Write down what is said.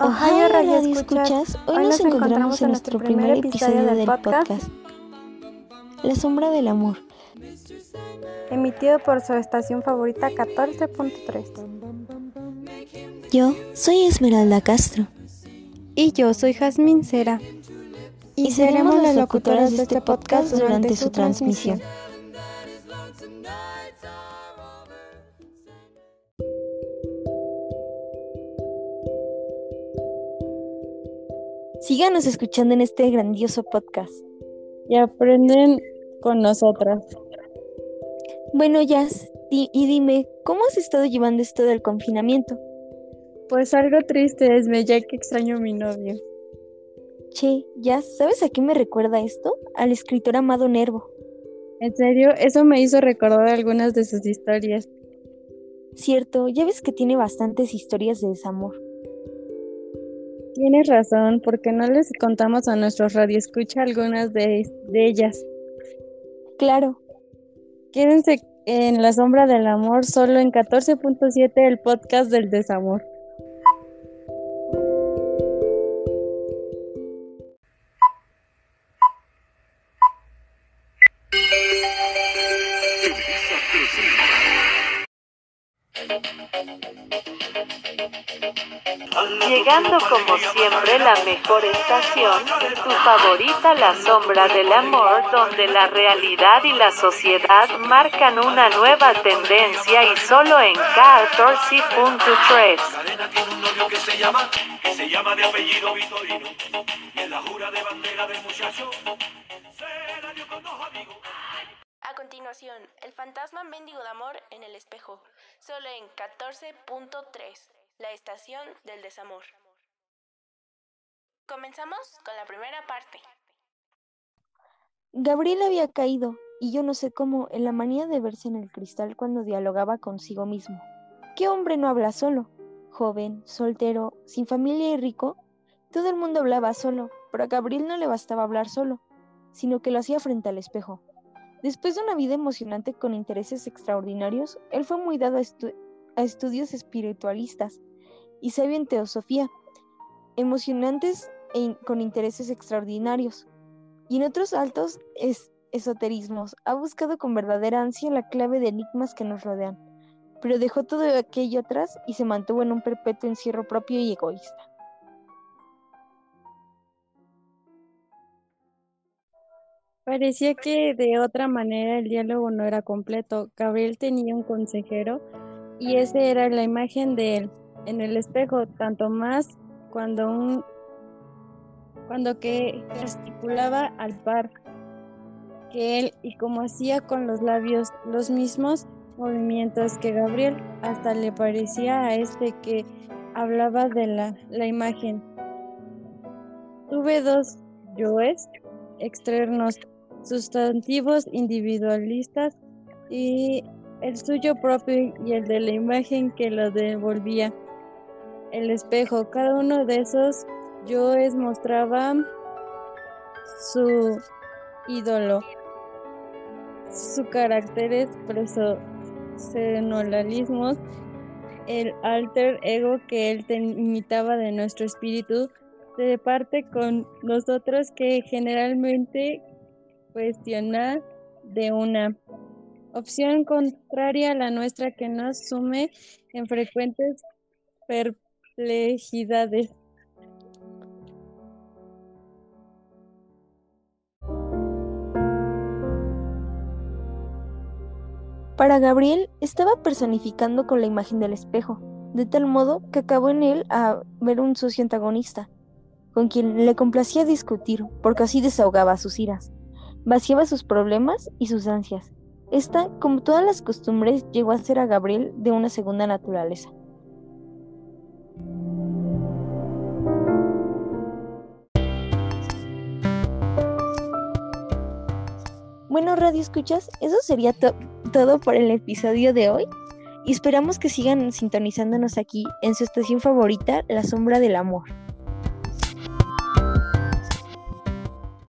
Ohio Radio Escuchas, hoy nos encontramos en nuestro primer episodio del podcast La Sombra del Amor, emitido por su estación favorita 14.3. Yo soy Esmeralda Castro. Y yo soy Jazmín Cera. Y, seremos las locutoras de este podcast durante su transmisión. Síganos escuchando en este grandioso podcast. Y aprenden con nosotras. Bueno, Jazz, y dime, ¿cómo has estado llevando esto del confinamiento? Pues algo triste es, ya que extraño a mi novio. Che, Jazz, ¿sabes a qué me recuerda esto? Al escritor Amado Nervo. ¿En serio? Eso me hizo recordar algunas de sus historias. Cierto, ya ves que tiene bastantes historias de desamor. Tienes razón, porque no les contamos a nuestros radioescucha algunas de, de ellas. Claro. Quédense en La Sombra del Amor, solo en 14.7 el podcast del desamor. Llegando como siempre la mejor estación, tu favorita La Sombra del Amor, donde la realidad y la sociedad marcan una nueva tendencia y solo en 14.3. se llama de apellido Vitorino, y en la jura de bandera del muchacho, A continuación, el fantasma mendigo de amor en el espejo, solo en 14.3 la estación del desamor. Comenzamos con la primera parte. Gabriel había caído, y yo no sé cómo, en la manía de verse en el cristal cuando dialogaba consigo mismo. ¿Qué hombre no habla solo? Joven, soltero, sin familia y rico. Todo el mundo hablaba solo, pero a Gabriel no le bastaba hablar solo, sino que lo hacía frente al espejo. Después de una vida emocionante con intereses extraordinarios, él fue muy dado a, a estudios espiritualistas y sabio en teosofía, emocionantes e con intereses extraordinarios. Y en otros altos esoterismos ha buscado con verdadera ansia la clave de enigmas que nos rodean, pero dejó todo aquello atrás y se mantuvo en un perpetuo encierro propio y egoísta. Parecía que de otra manera el diálogo no era completo. Gabriel tenía un consejero y esa era la imagen de él en el espejo, tanto más cuando un cuando que gesticulaba al par que él y como hacía con los labios los mismos movimientos que Gabriel, hasta le parecía a este que hablaba de la, la imagen. Tuve dos yoes externos, sustantivos individualistas y el suyo propio y el de la imagen que lo devolvía el espejo. Cada uno de esos yoes mostraba su ídolo, su carácter personalismos, el alter ego que él imitaba de nuestro espíritu, de parte con nosotros que generalmente cuestiona de una opción contraria a la nuestra que nos sume en frecuentes per complejidades. Para Gabriel estaba personificando con la imagen del espejo, de tal modo que acabó en él a ver un socio antagonista, con quien le complacía discutir, porque así desahogaba sus iras, vaciaba sus problemas y sus ansias. Esta, como todas las costumbres, llegó a ser a Gabriel de una segunda naturaleza. Bueno, Radio Escuchas, eso sería todo por el episodio de hoy. Y esperamos que sigan sintonizándonos aquí en su estación favorita, La Sombra del Amor.